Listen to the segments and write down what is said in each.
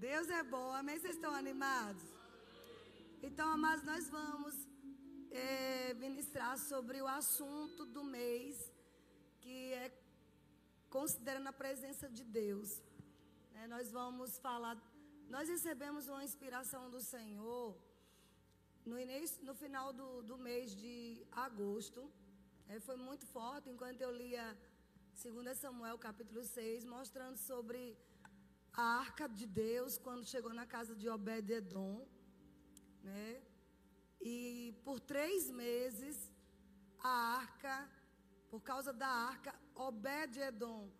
Deus é bom, amém? Vocês estão animados? Então, amados, nós vamos é, ministrar sobre o assunto do mês, que é considerando a presença de Deus. É, nós vamos falar, nós recebemos uma inspiração do Senhor no, início, no final do, do mês de agosto. É, foi muito forte enquanto eu lia 2 Samuel capítulo 6, mostrando sobre a arca de Deus quando chegou na casa de Obed-Edom, né? E por três meses a arca, por causa da arca, Obed-Edom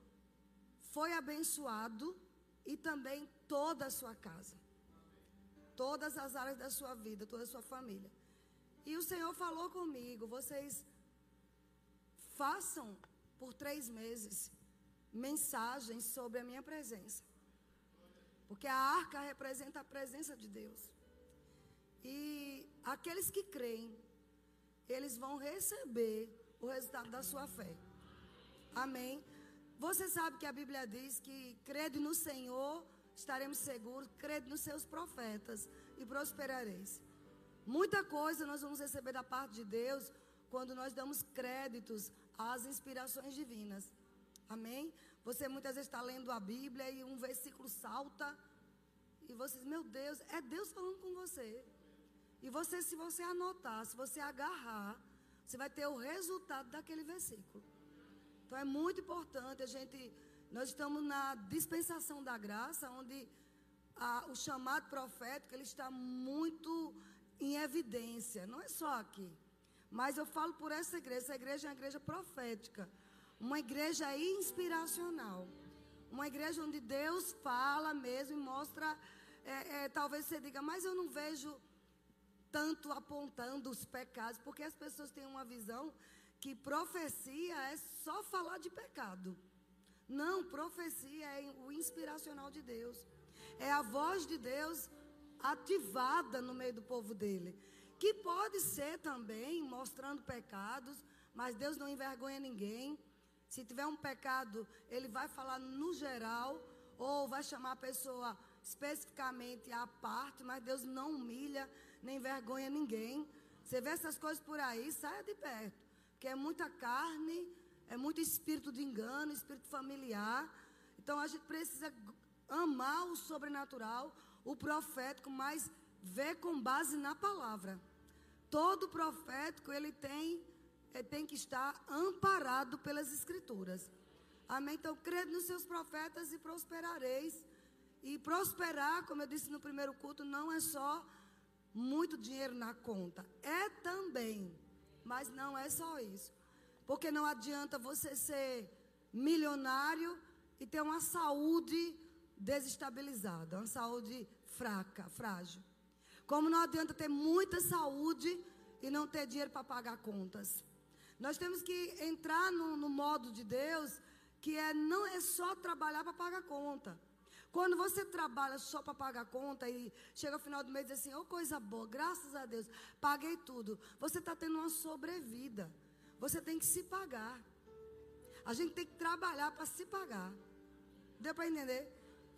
foi abençoado e também toda a sua casa, todas as áreas da sua vida, toda a sua família. E o Senhor falou comigo: vocês façam por três meses mensagens sobre a minha presença. Porque a arca representa a presença de Deus. E aqueles que creem, eles vão receber o resultado da sua fé. Amém. Você sabe que a Bíblia diz que crede no Senhor, estaremos seguros, crede nos seus profetas e prosperareis. Muita coisa nós vamos receber da parte de Deus quando nós damos créditos às inspirações divinas. Amém? Você muitas vezes está lendo a Bíblia e um versículo salta e você diz, meu Deus, é Deus falando com você. E você, se você anotar, se você agarrar, você vai ter o resultado daquele versículo. Então é muito importante a gente. Nós estamos na dispensação da graça, onde a, o chamado profético ele está muito em evidência. Não é só aqui. Mas eu falo por essa igreja. Essa igreja é uma igreja profética. Uma igreja inspiracional. Uma igreja onde Deus fala mesmo e mostra. É, é, talvez você diga, mas eu não vejo tanto apontando os pecados, porque as pessoas têm uma visão que profecia é só falar de pecado. Não, profecia é o inspiracional de Deus. É a voz de Deus ativada no meio do povo dele que pode ser também mostrando pecados, mas Deus não envergonha ninguém. Se tiver um pecado, ele vai falar no geral, ou vai chamar a pessoa especificamente à parte, mas Deus não humilha, nem envergonha ninguém. Você vê essas coisas por aí, saia de perto, porque é muita carne, é muito espírito de engano, espírito familiar. Então a gente precisa amar o sobrenatural, o profético, mas ver com base na palavra. Todo profético, ele tem, tem que estar amparado pelas escrituras. Amém? Então, crede nos seus profetas e prosperareis. E prosperar, como eu disse no primeiro culto, não é só muito dinheiro na conta. É também. Mas não é só isso. Porque não adianta você ser milionário e ter uma saúde desestabilizada, uma saúde fraca, frágil. Como não adianta ter muita saúde e não ter dinheiro para pagar contas. Nós temos que entrar no, no modo de Deus, que é não é só trabalhar para pagar conta. Quando você trabalha só para pagar conta e chega ao final do mês e diz assim, oh coisa boa, graças a Deus, paguei tudo. Você está tendo uma sobrevida. Você tem que se pagar. A gente tem que trabalhar para se pagar. Deu para entender?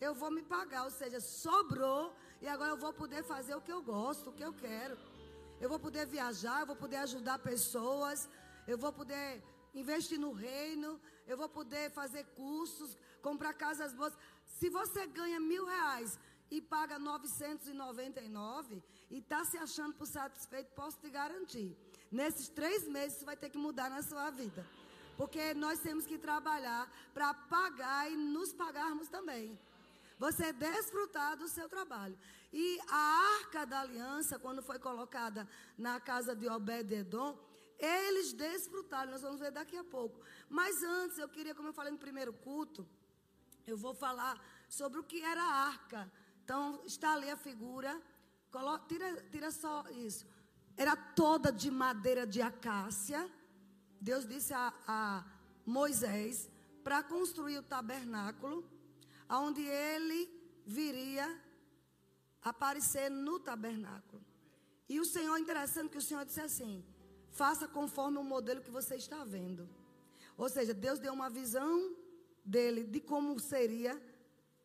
Eu vou me pagar, ou seja, sobrou e agora eu vou poder fazer o que eu gosto, o que eu quero. Eu vou poder viajar, eu vou poder ajudar pessoas, eu vou poder investir no reino, eu vou poder fazer cursos, comprar casas boas. Se você ganha mil reais e paga 999 e está se achando por satisfeito, posso te garantir. Nesses três meses isso vai ter que mudar na sua vida. Porque nós temos que trabalhar para pagar e nos pagarmos também. Você desfrutar do seu trabalho. E a arca da aliança, quando foi colocada na casa de Obed-Edom, eles desfrutaram. Nós vamos ver daqui a pouco. Mas antes, eu queria, como eu falei no primeiro culto, eu vou falar sobre o que era a arca. Então, está ali a figura. Coloca, tira, tira só isso. Era toda de madeira de acácia. Deus disse a, a Moisés para construir o tabernáculo onde ele viria aparecer no tabernáculo. E o Senhor, interessante que o Senhor disse assim: faça conforme o modelo que você está vendo. Ou seja, Deus deu uma visão dele de como seria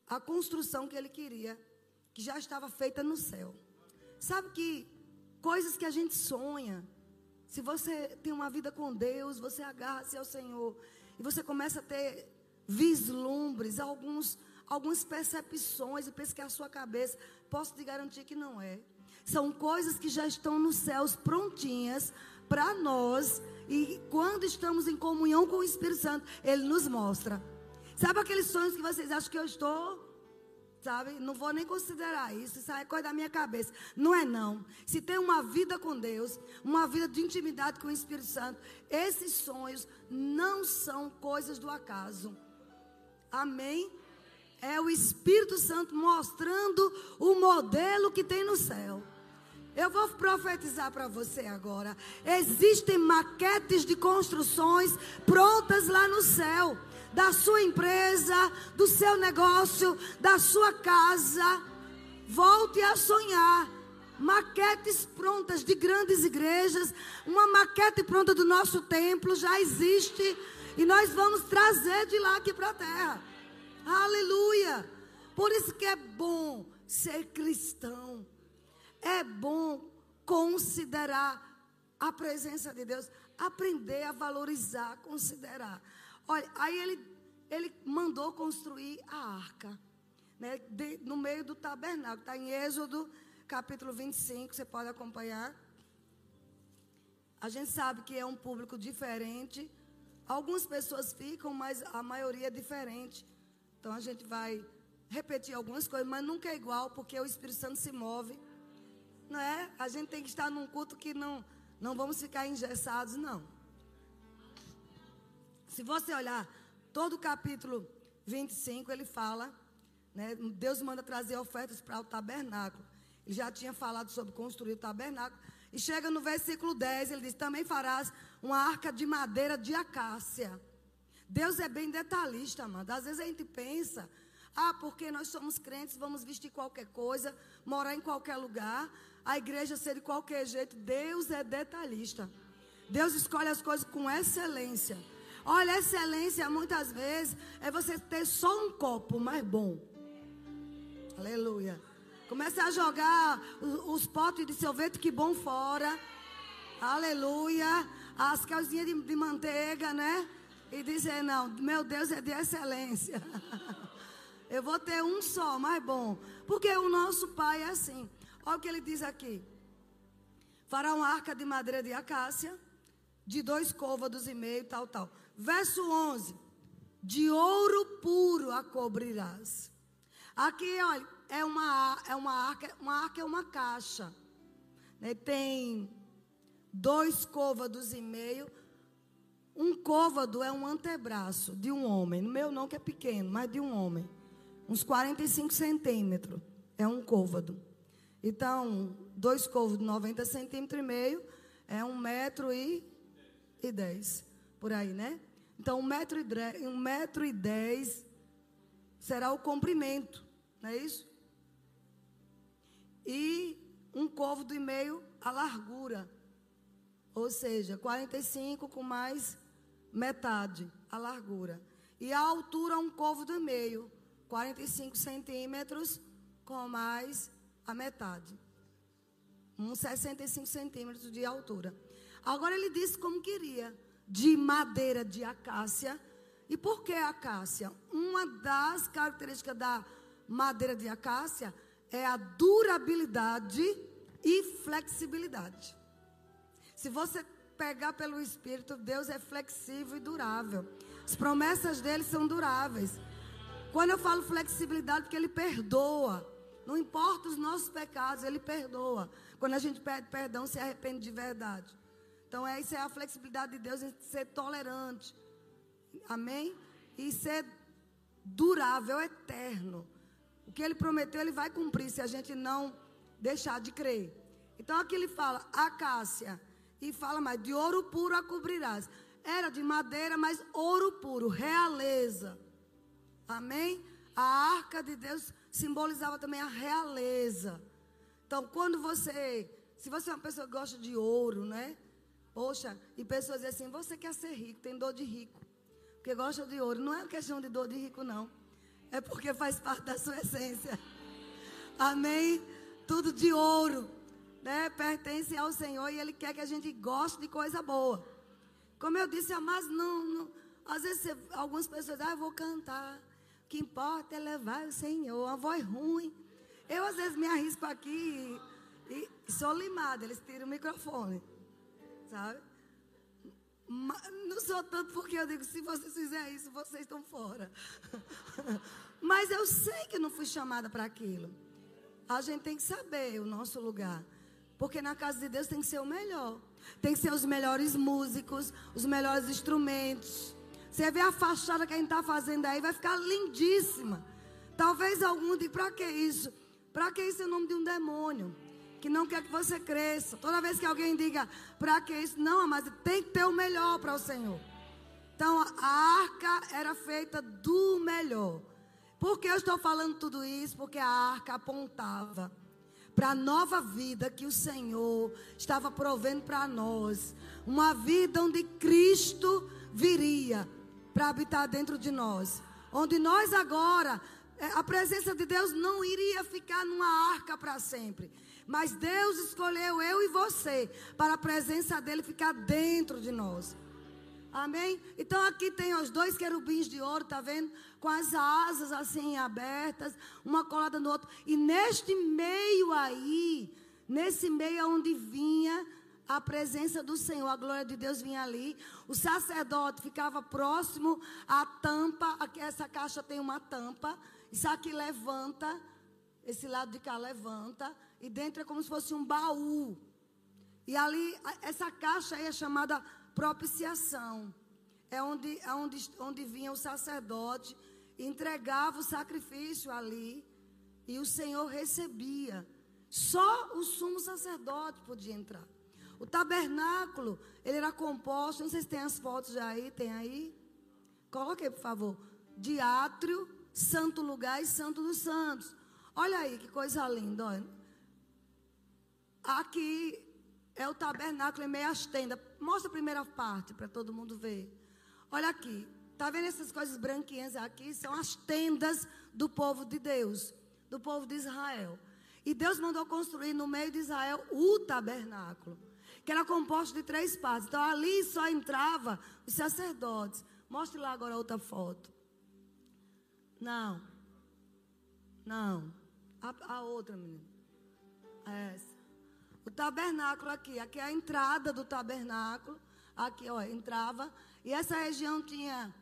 a construção que ele queria que já estava feita no céu. Sabe que coisas que a gente sonha, se você tem uma vida com Deus, você agarra-se ao Senhor e você começa a ter vislumbres, alguns, algumas percepções e pensa que é a sua cabeça, posso te garantir que não é. São coisas que já estão nos céus prontinhas para nós e quando estamos em comunhão com o Espírito Santo, ele nos mostra. Sabe aqueles sonhos que vocês acham que eu estou sabe? Não vou nem considerar isso, isso é coisa da minha cabeça. Não é não. Se tem uma vida com Deus, uma vida de intimidade com o Espírito Santo, esses sonhos não são coisas do acaso. Amém? É o Espírito Santo mostrando o modelo que tem no céu. Eu vou profetizar para você agora. Existem maquetes de construções prontas lá no céu. Da sua empresa, do seu negócio, da sua casa. Volte a sonhar. Maquetes prontas de grandes igrejas. Uma maquete pronta do nosso templo já existe. E nós vamos trazer de lá aqui para a terra. Aleluia. Por isso que é bom ser cristão. É bom considerar a presença de Deus, aprender a valorizar, considerar. Olha, aí ele, ele mandou construir a arca, né, de, no meio do tabernáculo. Está em Êxodo, capítulo 25, você pode acompanhar. A gente sabe que é um público diferente. Algumas pessoas ficam, mas a maioria é diferente. Então a gente vai repetir algumas coisas, mas nunca é igual, porque o Espírito Santo se move não é? A gente tem que estar num culto que não, não vamos ficar engessados, não. Se você olhar todo o capítulo 25, ele fala, né, Deus manda trazer ofertas para o tabernáculo. Ele já tinha falado sobre construir o tabernáculo. E chega no versículo 10, ele diz: Também farás uma arca de madeira de acácia. Deus é bem detalhista, mano. Às vezes a gente pensa, ah, porque nós somos crentes, vamos vestir qualquer coisa, morar em qualquer lugar a igreja ser de qualquer jeito. Deus é detalhista. Deus escolhe as coisas com excelência. Olha, excelência muitas vezes é você ter só um copo mais bom. Aleluia. Comece a jogar os, potes de sorvete que bom fora. Aleluia. As calcinhas de, de manteiga, né? E dizer, não, meu Deus é de excelência. Eu vou ter um só, mais bom. Porque o nosso pai é assim. Olha o que ele diz aqui. Fará uma arca de madeira de acácia, de dois côvados e meio, tal, tal. Verso 11. De ouro puro a cobrirás. Aqui, olha, é uma, é uma arca, uma arca é uma caixa. Né? Tem dois côvados e meio. Um côvado é um antebraço de um homem. No meu não, que é pequeno, mas de um homem. Uns 45 centímetros. É um côvado. Então, dois covos de 90 centímetros e meio é um metro e, e dez. Por aí, né? Então, um metro, e um metro e dez será o comprimento, não é isso? E um côvado e meio a largura. Ou seja, 45 com mais metade a largura. E a altura, um côvado e meio. 45 centímetros com mais a metade. Uns 65 centímetros de altura. Agora ele disse como queria. De madeira de acácia. E por que acácia? Uma das características da madeira de acácia é a durabilidade e flexibilidade. Se você pegar pelo Espírito, Deus é flexível e durável. As promessas dele são duráveis. Quando eu falo flexibilidade, porque ele perdoa. Não importa os nossos pecados, Ele perdoa. Quando a gente pede perdão, se arrepende de verdade. Então, essa é a flexibilidade de Deus em ser tolerante. Amém? E ser durável, eterno. O que Ele prometeu, Ele vai cumprir se a gente não deixar de crer. Então, aqui Ele fala, acácia. E fala mais, de ouro puro a cobrirás. Era de madeira, mas ouro puro, realeza. Amém? A arca de Deus simbolizava também a realeza. Então, quando você, se você é uma pessoa que gosta de ouro, né? Poxa, e pessoas dizem assim: você quer ser rico, tem dor de rico, porque gosta de ouro. Não é questão de dor de rico, não. É porque faz parte da sua essência. Amém? Tudo de ouro, né? Pertence ao Senhor e Ele quer que a gente goste de coisa boa. Como eu disse, mas não, não às vezes você, algumas pessoas, ah, eu vou cantar. O que importa é levar o Senhor, uma voz ruim. Eu às vezes me arrisco aqui e, e sou limada, eles tiram o microfone, sabe? Não sou tanto porque eu digo, se vocês fizerem isso, vocês estão fora. Mas eu sei que não fui chamada para aquilo. A gente tem que saber o nosso lugar. Porque na casa de Deus tem que ser o melhor. Tem que ser os melhores músicos, os melhores instrumentos. Você vê a fachada que a gente está fazendo aí, vai ficar lindíssima. Talvez algum diga, para que isso? Para que isso é o nome de um demônio? que não quer que você cresça. Toda vez que alguém diga, para que isso? Não, mas tem que ter o melhor para o Senhor. Então, a arca era feita do melhor. Por que eu estou falando tudo isso? Porque a arca apontava para a nova vida que o Senhor estava provendo para nós. Uma vida onde Cristo viria para habitar dentro de nós. Onde nós agora, eh, a presença de Deus não iria ficar numa arca para sempre. Mas Deus escolheu eu e você para a presença dele ficar dentro de nós. Amém? Então aqui tem os dois querubins de ouro, tá vendo? Com as asas assim abertas, uma colada no outro. E neste meio aí, nesse meio onde vinha a presença do Senhor, a glória de Deus vinha ali. O sacerdote ficava próximo à tampa. Aqui, essa caixa tem uma tampa. Isso aqui levanta. Esse lado de cá levanta. E dentro é como se fosse um baú. E ali, essa caixa aí é chamada propiciação. É onde, é onde, onde vinha o sacerdote, entregava o sacrifício ali. E o Senhor recebia. Só o sumo sacerdote podia entrar. O tabernáculo, ele era composto, não sei se tem as fotos já aí, tem aí? Coloque aí, por favor. De átrio, santo lugar e santo dos santos. Olha aí que coisa linda, olha. Aqui é o tabernáculo em meio às tendas. Mostra a primeira parte para todo mundo ver. Olha aqui. Está vendo essas coisas branquinhas aqui? São as tendas do povo de Deus, do povo de Israel. E Deus mandou construir no meio de Israel o tabernáculo, que era composto de três partes. Então ali só entrava os sacerdotes. Mostre lá agora outra foto. Não. Não. A, a outra, menina. Essa. O tabernáculo aqui, aqui é a entrada do tabernáculo. Aqui, ó, entrava. E essa região tinha,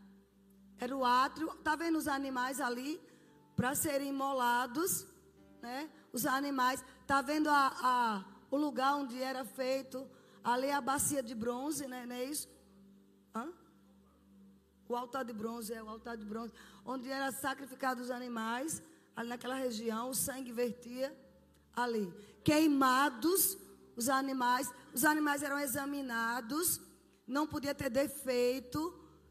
era o átrio. Tá vendo os animais ali? Para serem imolados, né? Os animais. Tá vendo a, a, o lugar onde era feito? Ali é a bacia de bronze, né? Não é isso? Hã? O altar de bronze, é o altar de bronze. Onde era sacrificado os animais. Ali naquela região, o sangue vertia ali queimados os animais. Os animais eram examinados, não podia ter defeito,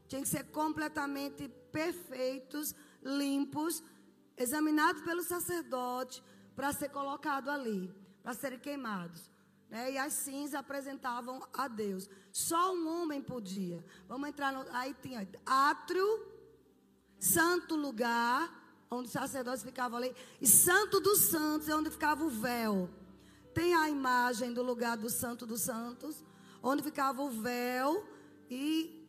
tinha que ser completamente perfeitos, limpos, examinados pelo sacerdote para ser colocado ali, para serem queimados. Né? E as cinzas apresentavam a Deus. Só um homem podia. Vamos entrar no, aí tinha átrio, santo lugar, onde os sacerdotes ficavam ali, e santo dos santos é onde ficava o véu tem a imagem do lugar do Santo dos Santos, onde ficava o véu e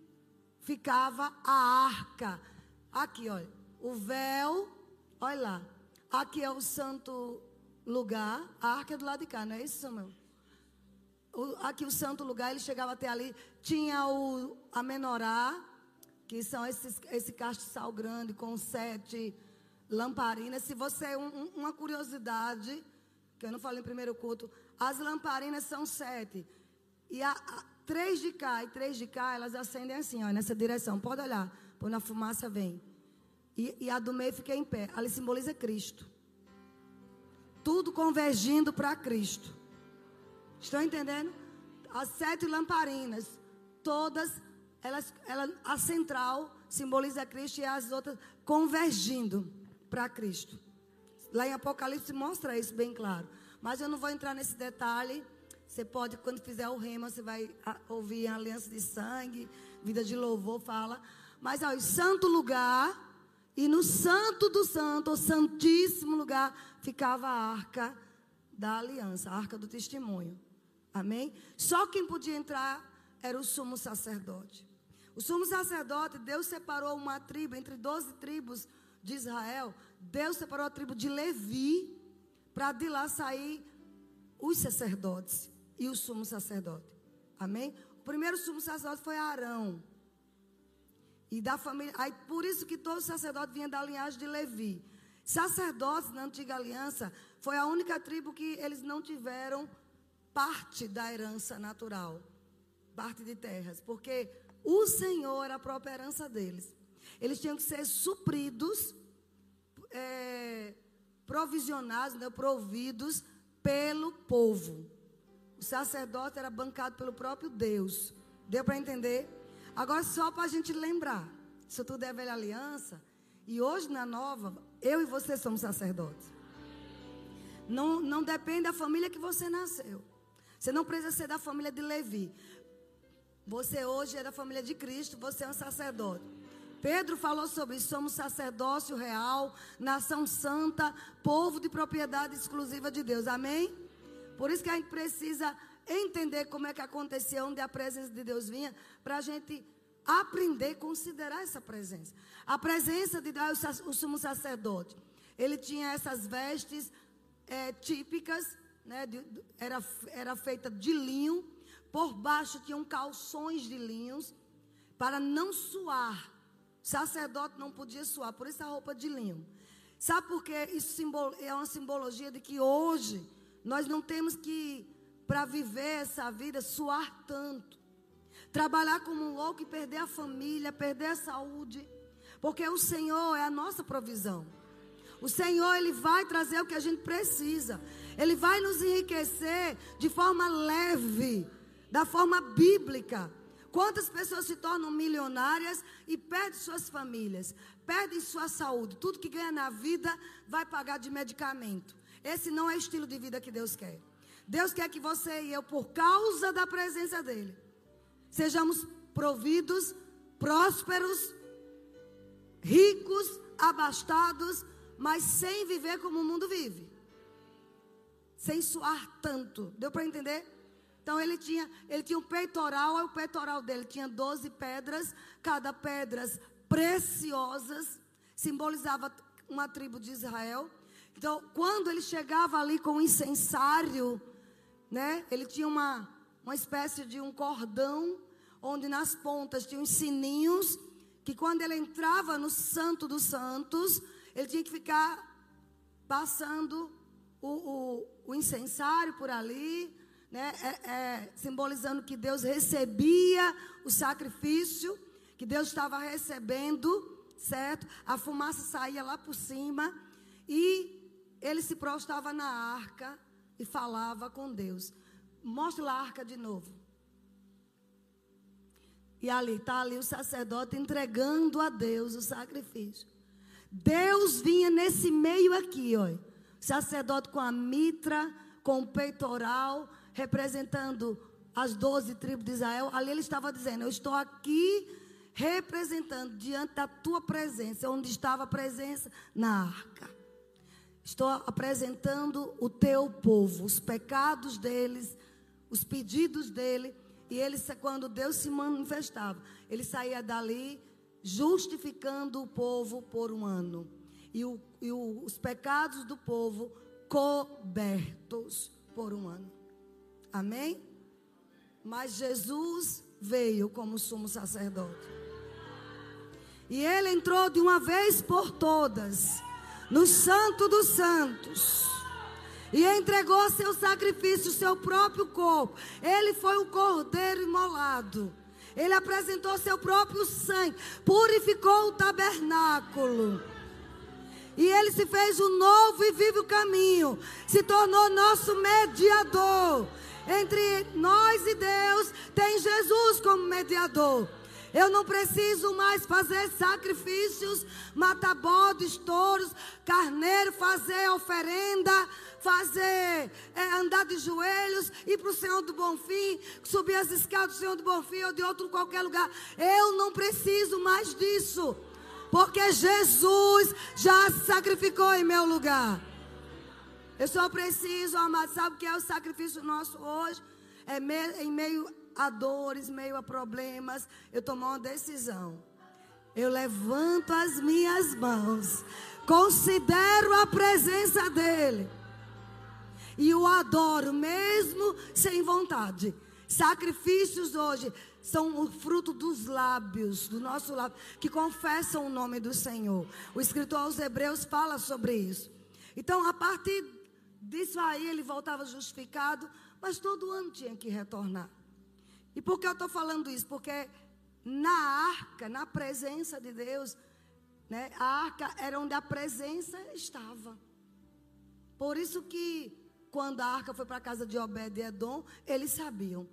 ficava a arca. Aqui, olha, o véu, olha lá. Aqui é o santo lugar, a arca é do lado de cá, não é isso, Samuel? Aqui o santo lugar, ele chegava até ali, tinha o, a menorá, que são esses, esse castiçal grande com sete lamparinas. Se você, um, uma curiosidade, que eu não falei em primeiro culto, as lamparinas são sete. E a, a, três de cá e três de cá, elas acendem assim, ó, nessa direção. Pode olhar, quando a fumaça vem. E, e a do meio fica em pé. Ali simboliza Cristo. Tudo convergindo para Cristo. Estão entendendo? As sete lamparinas, todas, elas, ela, a central simboliza Cristo e as outras convergindo para Cristo. Lá em Apocalipse mostra isso bem claro. Mas eu não vou entrar nesse detalhe. Você pode, quando fizer o rema, você vai ouvir a aliança de sangue, vida de louvor, fala. Mas ó, o santo lugar E no santo do santo, o santíssimo lugar, ficava a arca da aliança, a arca do testemunho. Amém? Só quem podia entrar era o sumo sacerdote. O sumo sacerdote, Deus separou uma tribo, entre 12 tribos de Israel, Deus separou a tribo de Levi, para de lá sair os sacerdotes e o sumo sacerdote. Amém? O primeiro sumo sacerdote foi Arão. E da família. Aí, por isso que todo sacerdote vinha da linhagem de Levi. Sacerdotes na antiga aliança foi a única tribo que eles não tiveram parte da herança natural, parte de terras, porque o Senhor era a própria herança deles. Eles tinham que ser supridos, é, provisionados, né, providos pelo povo. O sacerdote era bancado pelo próprio Deus. Deu para entender? Agora, só para a gente lembrar: isso tudo é velha aliança. E hoje, na nova, eu e você somos sacerdotes. Não, não depende da família que você nasceu. Você não precisa ser da família de Levi. Você hoje é da família de Cristo, você é um sacerdote. Pedro falou sobre isso, somos sacerdócio real, nação santa, povo de propriedade exclusiva de Deus. Amém? Por isso que a gente precisa entender como é que acontecia, onde a presença de Deus vinha, para a gente aprender a considerar essa presença. A presença de Deus, o sumo sacerdote, ele tinha essas vestes é, típicas, né, de, era, era feita de linho, por baixo tinham calções de linhos, para não suar. O sacerdote não podia suar, por isso a roupa de linho. Sabe por que isso é uma simbologia de que hoje nós não temos que para viver essa vida, suar tanto. Trabalhar como um louco e perder a família, perder a saúde. Porque o Senhor é a nossa provisão. O Senhor, Ele vai trazer o que a gente precisa. Ele vai nos enriquecer de forma leve, da forma bíblica. Quantas pessoas se tornam milionárias e perdem suas famílias, perdem sua saúde, tudo que ganha na vida vai pagar de medicamento. Esse não é o estilo de vida que Deus quer. Deus quer que você e eu, por causa da presença dEle, sejamos providos, prósperos, ricos, abastados, mas sem viver como o mundo vive. Sem suar tanto. Deu para entender? Então ele tinha, ele tinha um peitoral, o peitoral dele tinha 12 pedras, cada pedras preciosas, simbolizava uma tribo de Israel. Então, quando ele chegava ali com o incensário, né? Ele tinha uma, uma espécie de um cordão, onde nas pontas tinha uns sininhos, que quando ele entrava no Santo dos Santos, ele tinha que ficar passando o, o, o incensário por ali, né? É, é, simbolizando que Deus recebia o sacrifício, que Deus estava recebendo, certo? A fumaça saía lá por cima e ele se prostrava na arca e falava com Deus. Mostra a arca de novo. E ali está ali o sacerdote entregando a Deus o sacrifício. Deus vinha nesse meio aqui, ó. Sacerdote com a mitra, com o peitoral, representando as doze tribos de Israel. Ali ele estava dizendo: Eu estou aqui representando diante da tua presença, onde estava a presença na arca. Estou apresentando o teu povo, os pecados deles, os pedidos dele. E ele, quando Deus se manifestava, ele saía dali justificando o povo por um ano. E, o, e o, os pecados do povo cobertos por um ano. Amém? Mas Jesus veio como sumo sacerdote. E ele entrou de uma vez por todas no Santo dos Santos. E entregou seu sacrifício, seu próprio corpo. Ele foi o cordeiro imolado. Ele apresentou seu próprio sangue, purificou o tabernáculo. E ele se fez um novo e vivo caminho, se tornou nosso mediador. Entre nós e Deus, tem Jesus como mediador. Eu não preciso mais fazer sacrifícios, matar bodes, touros, carneiro, fazer oferenda, fazer é, andar de joelhos, ir para o Senhor do Bonfim, subir as escadas do Senhor do Bonfim ou de outro qualquer lugar. Eu não preciso mais disso. Porque Jesus já sacrificou em meu lugar. Eu só preciso, amado, sabe o que é o sacrifício nosso hoje? É em meio a dores, meio a problemas, eu tomar uma decisão. Eu levanto as minhas mãos, considero a presença dEle e o adoro, mesmo sem vontade. Sacrifícios hoje são o fruto dos lábios, do nosso lábio, que confessam o nome do Senhor. O escritor aos Hebreus fala sobre isso. Então, a partir disso aí, ele voltava justificado, mas todo ano tinha que retornar. E por que eu estou falando isso? Porque na arca, na presença de Deus, né, a arca era onde a presença estava. Por isso que quando a arca foi para a casa de Obed e Edom, eles sabiam.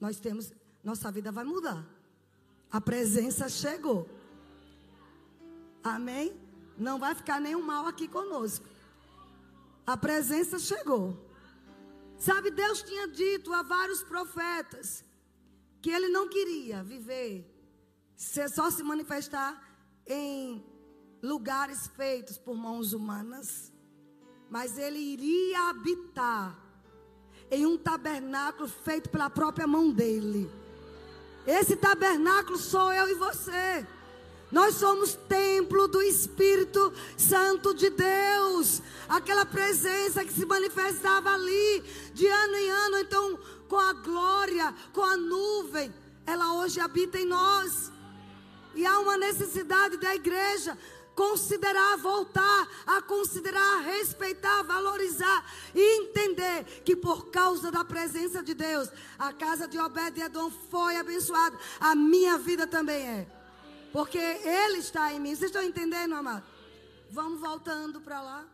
Nós temos, nossa vida vai mudar. A presença chegou. Amém? Não vai ficar nenhum mal aqui conosco. A presença chegou. Sabe, Deus tinha dito a vários profetas que ele não queria viver, só se manifestar em lugares feitos por mãos humanas mas ele iria habitar em um tabernáculo feito pela própria mão dele. Esse tabernáculo sou eu e você. Nós somos templo do Espírito Santo de Deus. Aquela presença que se manifestava ali de ano em ano, então com a glória, com a nuvem, ela hoje habita em nós. E há uma necessidade da igreja considerar, voltar a considerar, respeitar, valorizar e entender que por causa da presença de Deus, a casa de Obed-Edom foi abençoada, a minha vida também é. Porque Ele está em mim. Vocês estão entendendo, amado? Vamos voltando para lá,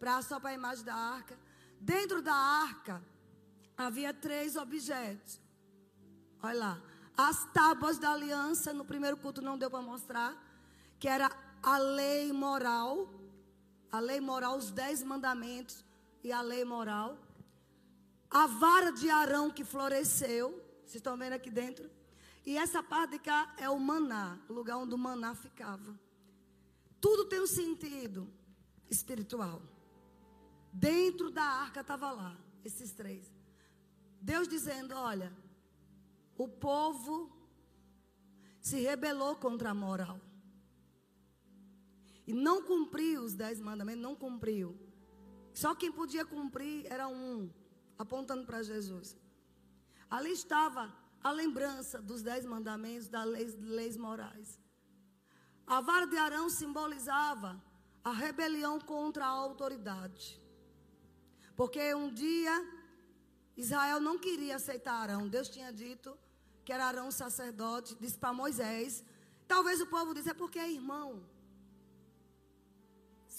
para só para a imagem da arca. Dentro da arca havia três objetos. Olha lá. As tábuas da aliança, no primeiro culto não deu para mostrar, que era a lei moral, a lei moral, os dez mandamentos e a lei moral, a vara de Arão que floresceu, vocês estão vendo aqui dentro? E essa parte de cá é o maná, o lugar onde o maná ficava. Tudo tem um sentido espiritual. Dentro da arca estava lá, esses três. Deus dizendo: olha, o povo se rebelou contra a moral. E não cumpriu os dez mandamentos, não cumpriu. Só quem podia cumprir era um, apontando para Jesus. Ali estava a lembrança dos dez mandamentos, das leis, leis morais. A vara de Arão simbolizava a rebelião contra a autoridade. Porque um dia Israel não queria aceitar Arão. Deus tinha dito que era Arão sacerdote, disse para Moisés. Talvez o povo disse, é porque é irmão.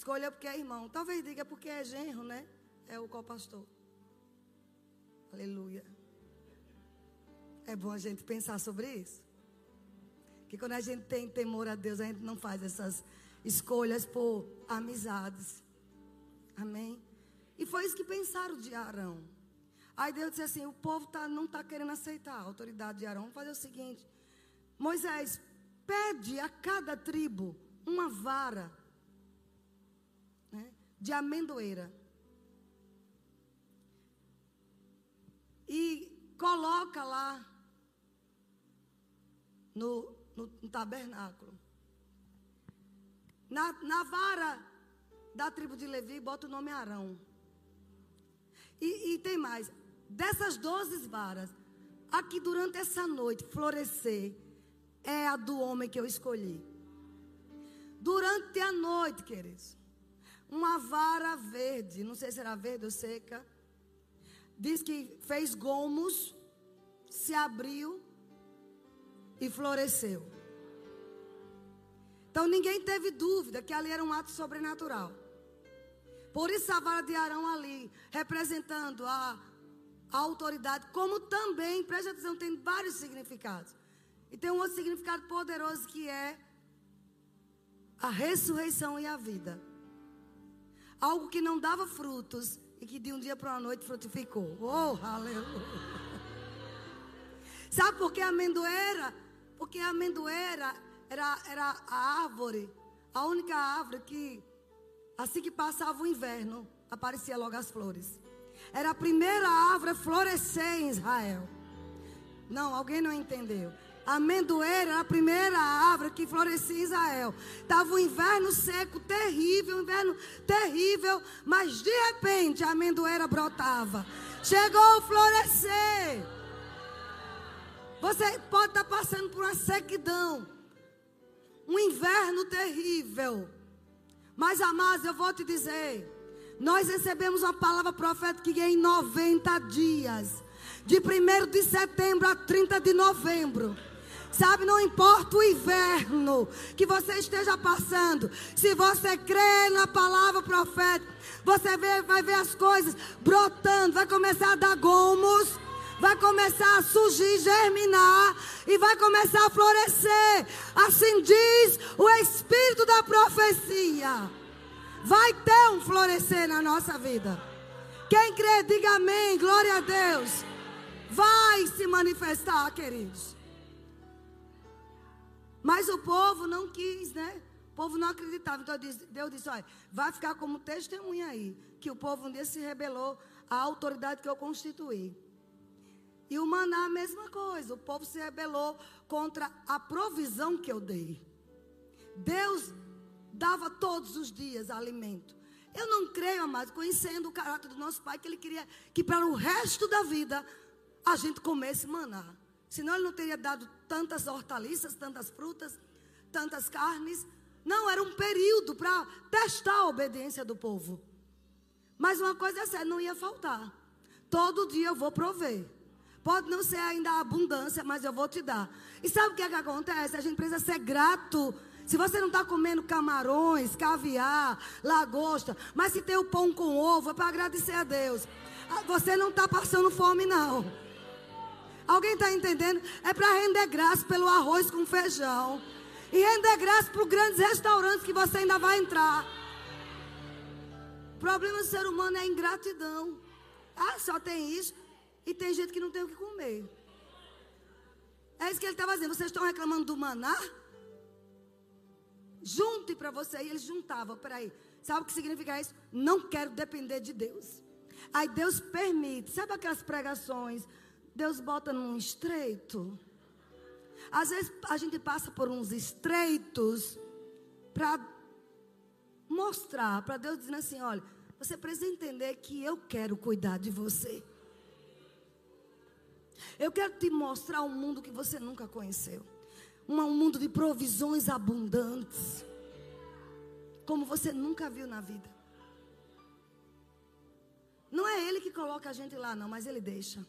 Escolha porque é irmão. Talvez diga porque é genro, né? É o qual pastor. Aleluia. É bom a gente pensar sobre isso. Que quando a gente tem temor a Deus, a gente não faz essas escolhas por amizades. Amém? E foi isso que pensaram de Arão. Aí Deus disse assim: o povo tá, não está querendo aceitar a autoridade de Arão. Vamos fazer o seguinte: Moisés, pede a cada tribo uma vara de amendoeira. E coloca lá no, no, no tabernáculo. Na, na, vara da tribo de Levi, bota o nome Arão. E, e tem mais. Dessas doze varas, aqui durante essa noite florescer, é a do homem que eu escolhi. Durante a noite, queridos uma vara verde, não sei se era verde ou seca. Diz que fez gomos, se abriu e floresceu. Então ninguém teve dúvida que ali era um ato sobrenatural. Por isso a vara de Arão ali, representando a, a autoridade, como também, preste atenção, tem vários significados. E tem um outro significado poderoso que é a ressurreição e a vida algo que não dava frutos e que de um dia para uma noite frutificou. Oh, aleluia. Sabe por que a amendoeira? Porque a amendoeira era, era a árvore a única árvore que, assim que passava o inverno, aparecia logo as flores. Era a primeira árvore a florescer em Israel. Não, alguém não entendeu. A amendoeira era a primeira árvore que florescia em Israel. Estava um inverno seco, terrível, um inverno terrível, mas de repente a amendoeira brotava. Chegou a florescer. Você pode estar passando por uma sequidão, um inverno terrível. Mas, amados, eu vou te dizer: nós recebemos uma palavra profética em 90 dias, de 1 de setembro a 30 de novembro. Sabe, não importa o inverno que você esteja passando, se você crê na palavra profética, você vai ver as coisas brotando, vai começar a dar gomos, vai começar a surgir, germinar e vai começar a florescer. Assim diz o Espírito da profecia. Vai ter um florescer na nossa vida. Quem crê, diga amém, glória a Deus. Vai se manifestar, queridos. Mas o povo não quis, né? O povo não acreditava. Então Deus disse: olha, vai ficar como testemunha aí. Que o povo um dia se rebelou à autoridade que eu constituí. E o maná, a mesma coisa. O povo se rebelou contra a provisão que eu dei. Deus dava todos os dias alimento. Eu não creio, amado, conhecendo o caráter do nosso pai, que ele queria que para o resto da vida a gente comesse maná. Senão ele não teria dado tantas hortaliças, tantas frutas, tantas carnes. Não, era um período para testar a obediência do povo. Mas uma coisa é certa, não ia faltar. Todo dia eu vou prover. Pode não ser ainda a abundância, mas eu vou te dar. E sabe o que, é que acontece? A gente precisa ser grato. Se você não está comendo camarões, caviar, lagosta, mas se tem o pão com ovo, é para agradecer a Deus. Ah, você não está passando fome, não. Alguém está entendendo? É para render graça pelo arroz com feijão. E render graça para os grandes restaurantes que você ainda vai entrar. O problema do ser humano é ingratidão. Ah, só tem isso. E tem gente que não tem o que comer. É isso que ele estava dizendo. Vocês estão reclamando do maná? Junte para você. E eles juntavam. Peraí. Sabe o que significa isso? Não quero depender de Deus. Aí Deus permite. Sabe aquelas pregações? Deus bota num estreito. Às vezes a gente passa por uns estreitos para mostrar, para Deus dizer assim: olha, você precisa entender que eu quero cuidar de você. Eu quero te mostrar um mundo que você nunca conheceu. Um mundo de provisões abundantes. Como você nunca viu na vida. Não é Ele que coloca a gente lá, não, mas Ele deixa.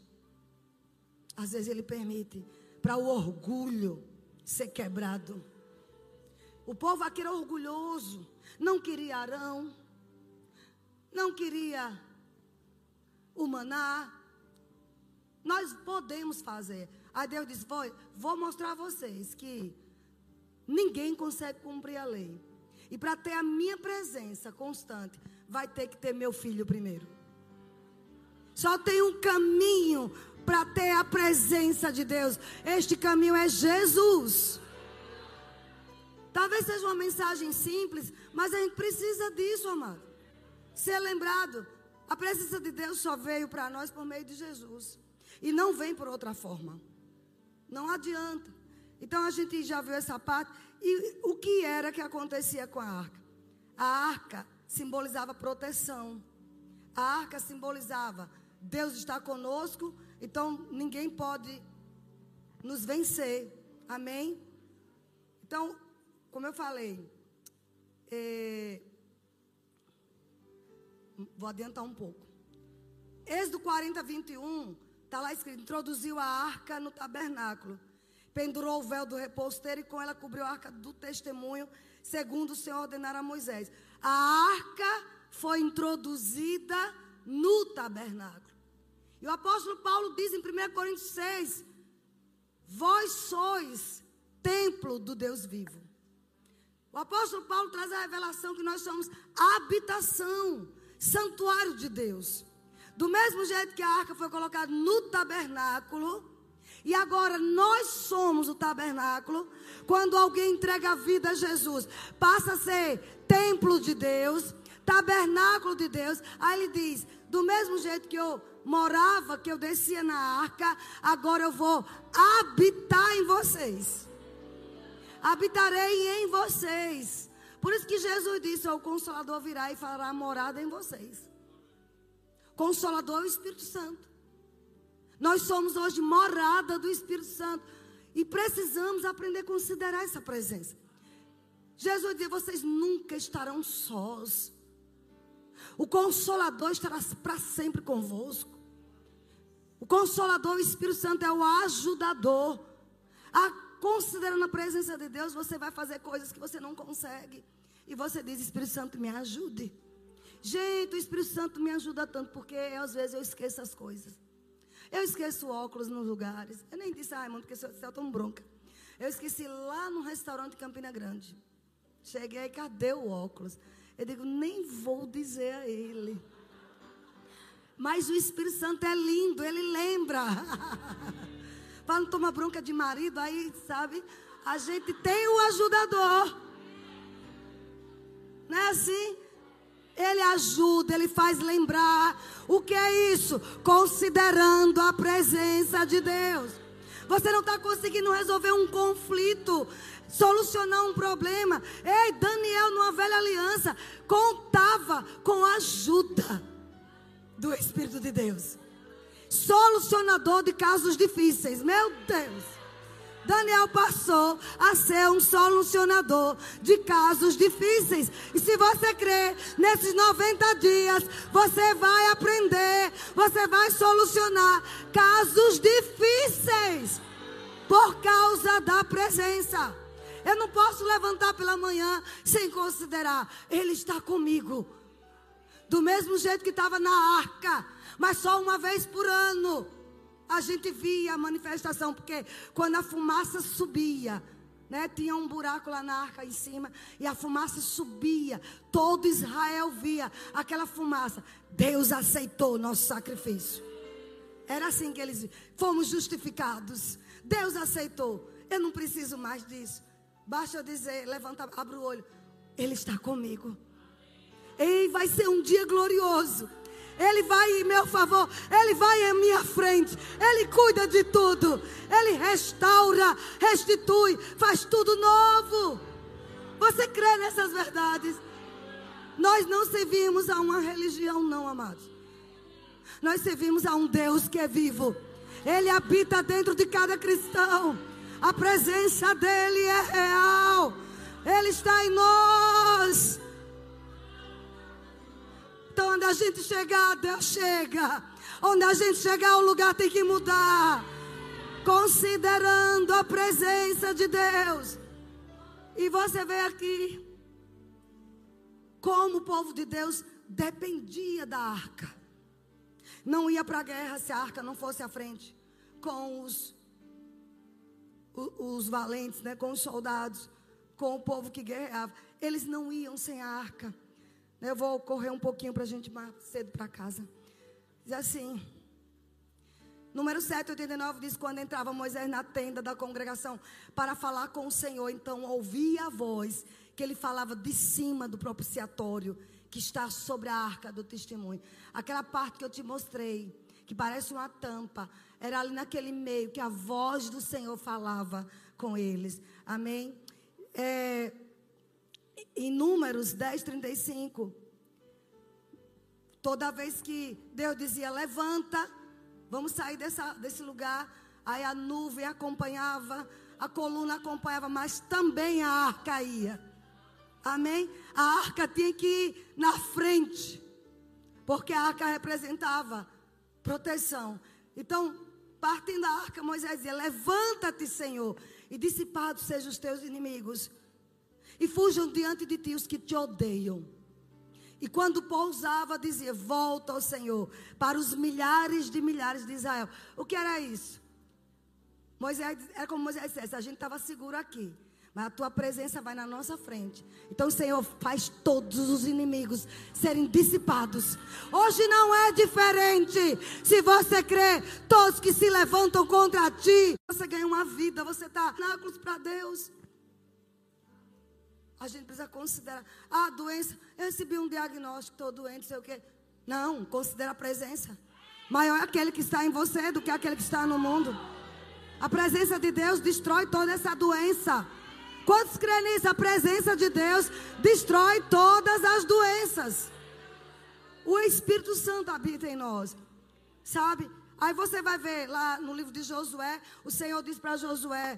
Às vezes Ele permite para o orgulho ser quebrado. O povo aqui era orgulhoso. Não queria Arão. Não queria o maná. Nós podemos fazer. Aí Deus disse: vou, vou mostrar a vocês que ninguém consegue cumprir a lei. E para ter a minha presença constante, vai ter que ter meu filho primeiro. Só tem um caminho para ter a presença de Deus. Este caminho é Jesus. Talvez seja uma mensagem simples, mas a gente precisa disso, amado. Ser lembrado. A presença de Deus só veio para nós por meio de Jesus. E não vem por outra forma. Não adianta. Então a gente já viu essa parte. E o que era que acontecia com a arca? A arca simbolizava proteção. A arca simbolizava Deus está conosco, então ninguém pode nos vencer. Amém? Então, como eu falei, é, vou adiantar um pouco. Êxodo 40, 21 Está lá escrito: introduziu a arca no tabernáculo, pendurou o véu do reposteiro e com ela cobriu a arca do testemunho, segundo o Senhor ordenara a Moisés. A arca foi introduzida no tabernáculo. E o apóstolo Paulo diz em 1 Coríntios 6: Vós sois templo do Deus vivo. O apóstolo Paulo traz a revelação que nós somos habitação, santuário de Deus. Do mesmo jeito que a arca foi colocada no tabernáculo, E agora nós somos o tabernáculo. Quando alguém entrega a vida a Jesus, passa a ser templo de Deus, tabernáculo de Deus. Aí ele diz: do mesmo jeito que eu morava, que eu descia na arca, agora eu vou habitar em vocês. Habitarei em vocês. Por isso que Jesus disse: o Consolador virá e fará morada em vocês. Consolador é o Espírito Santo. Nós somos hoje morada do Espírito Santo. E precisamos aprender a considerar essa presença. Jesus diz: vocês nunca estarão sós. O Consolador estará para sempre convosco. O Consolador, o Espírito Santo, é o ajudador. A, considerando a presença de Deus, você vai fazer coisas que você não consegue. E você diz: Espírito Santo, me ajude. Gente, o Espírito Santo me ajuda tanto, porque às vezes eu esqueço as coisas. Eu esqueço óculos nos lugares. Eu nem disse, ai, mano, porque eu tão bronca. Eu esqueci lá no restaurante Campina Grande. Cheguei, cadê o óculos? Eu digo, nem vou dizer a ele. Mas o Espírito Santo é lindo, ele lembra. Para não tomar bronca de marido, aí, sabe? A gente tem o ajudador. Não é assim? Ele ajuda, ele faz lembrar. O que é isso? Considerando a presença de Deus. Você não está conseguindo resolver um conflito, solucionar um problema. Ei, Daniel, numa velha aliança, contava com ajuda do Espírito de Deus. Solucionador de casos difíceis. Meu Deus. Daniel passou a ser um solucionador de casos difíceis. E se você crê, nesses 90 dias, você vai aprender, você vai solucionar casos difíceis por causa da presença. Eu não posso levantar pela manhã sem considerar, Ele está comigo. Do mesmo jeito que estava na arca, mas só uma vez por ano a gente via a manifestação, porque quando a fumaça subia, né, tinha um buraco lá na arca em cima, e a fumaça subia, todo Israel via aquela fumaça. Deus aceitou nosso sacrifício. Era assim que eles fomos justificados. Deus aceitou. Eu não preciso mais disso. Basta eu dizer, levanta, abre o olho. Ele está comigo. Ei, vai ser um dia glorioso. Ele vai em meu favor, Ele vai em minha frente, Ele cuida de tudo, Ele restaura, restitui, faz tudo novo. Você crê nessas verdades? Nós não servimos a uma religião, não, amados. Nós servimos a um Deus que é vivo. Ele habita dentro de cada cristão. A presença dele é real. Ele está em nós. Então, onde a gente chegar, Deus chega. Onde a gente chegar, o lugar tem que mudar. Considerando a presença de Deus. E você vê aqui como o povo de Deus dependia da arca. Não ia para a guerra se a arca não fosse à frente. Com os, os, valentes, né, com os soldados, com o povo que guerreava. Eles não iam sem a arca. Eu vou correr um pouquinho para a gente ir mais cedo para casa. Diz assim. Número 789 diz: Quando entrava Moisés na tenda da congregação para falar com o Senhor, então ouvia a voz que ele falava de cima do propiciatório que está sobre a arca do testemunho. Aquela parte que eu te mostrei, que parece uma tampa, era ali naquele meio que a voz do Senhor falava com eles. Amém? É, em Números 10, 35. Toda vez que Deus dizia, levanta, vamos sair dessa, desse lugar. Aí a nuvem acompanhava, a coluna acompanhava, mas também a arca ia. Amém? A arca tinha que ir na frente, porque a arca representava proteção. Então, partindo da arca, Moisés dizia: Levanta-te, Senhor, e dissipados sejam os teus inimigos e fujam diante de ti os que te odeiam. E quando pousava, dizia: Volta ao Senhor para os milhares de milhares de Israel. O que era isso? Moisés, era como Moisés dissesse: A gente estava seguro aqui. Mas a tua presença vai na nossa frente. Então, Senhor, faz todos os inimigos serem dissipados. Hoje não é diferente. Se você crê, todos que se levantam contra ti, você ganha uma vida, você está na cruz para Deus. A gente precisa considerar. Ah, doença. Eu recebi um diagnóstico, estou doente, sei o quê. Não, considera a presença. Maior é aquele que está em você do que aquele que está no mundo. A presença de Deus destrói toda essa doença. Quantos creem nisso? A presença de Deus destrói todas as doenças. O Espírito Santo habita em nós. Sabe? Aí você vai ver lá no livro de Josué, o Senhor diz para Josué: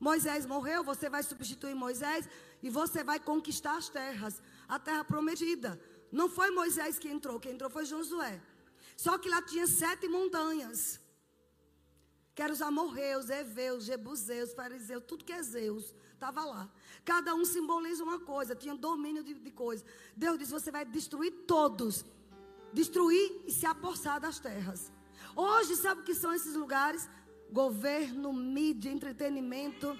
Moisés morreu, você vai substituir Moisés e você vai conquistar as terras, a terra prometida. Não foi Moisés que entrou, quem entrou foi Josué. Só que lá tinha sete montanhas. Que eram os amorreus, heveus, jebuseus, fariseus, tudo que é Zeus. Estava lá. Cada um simboliza uma coisa, tinha domínio de, de coisa. Deus disse: você vai destruir todos. Destruir e se apossar das terras. Hoje, sabe o que são esses lugares? Governo, mídia, entretenimento,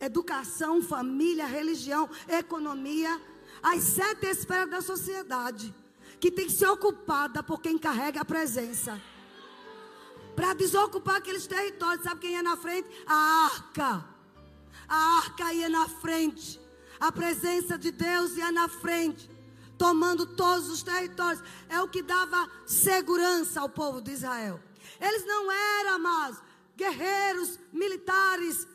educação, família, religião, economia. As sete esferas da sociedade. Que tem que ser ocupada por quem carrega a presença. Para desocupar aqueles territórios. Sabe quem ia na frente? A arca. A arca ia na frente. A presença de Deus ia na frente. Tomando todos os territórios. É o que dava segurança ao povo de Israel. Eles não eram, mas guerreiros, militares,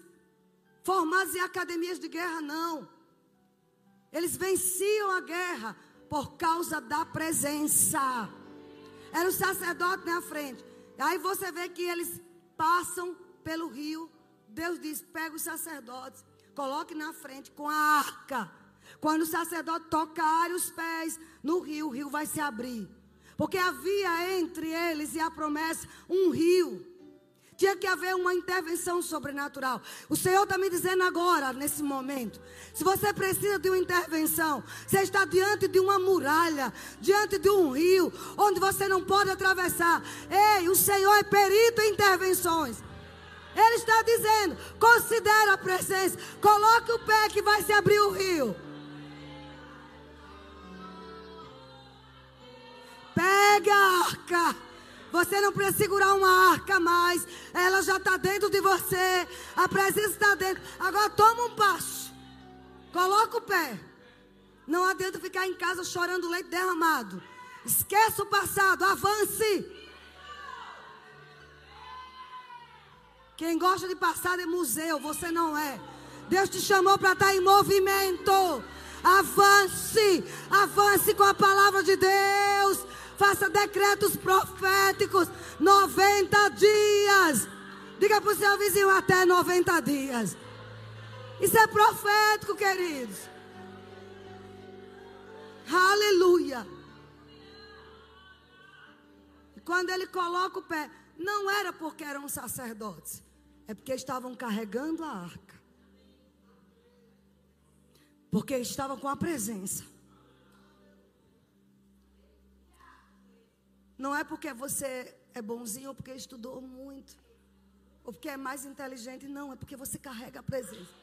formados em academias de guerra, não. Eles venciam a guerra por causa da presença. Era o sacerdote na frente. Aí você vê que eles passam pelo rio Deus diz: pega os sacerdotes, coloque na frente com a arca. Quando o sacerdote tocar os pés no rio, o rio vai se abrir. Porque havia entre eles e a promessa um rio. Tinha que haver uma intervenção sobrenatural. O Senhor está me dizendo agora, nesse momento. Se você precisa de uma intervenção, você está diante de uma muralha, diante de um rio, onde você não pode atravessar. Ei, o Senhor é perito em intervenções. Ele está dizendo: considere a presença, coloque o pé que vai se abrir o rio. Pega a arca. Você não precisa segurar uma arca mais. Ela já está dentro de você. A presença está dentro. Agora toma um passo. Coloca o pé. Não adianta ficar em casa chorando leite derramado. Esqueça o passado. Avance. Quem gosta de passado é museu, você não é. Deus te chamou para estar em movimento. Avance, avance com a palavra de Deus. Faça decretos proféticos. 90 dias. Diga para o seu vizinho até 90 dias. Isso é profético, queridos. Aleluia. Quando ele coloca o pé, não era porque eram sacerdotes. É porque estavam carregando a arca. Porque estavam com a presença. Não é porque você é bonzinho ou porque estudou muito. Ou porque é mais inteligente. Não, é porque você carrega a presença.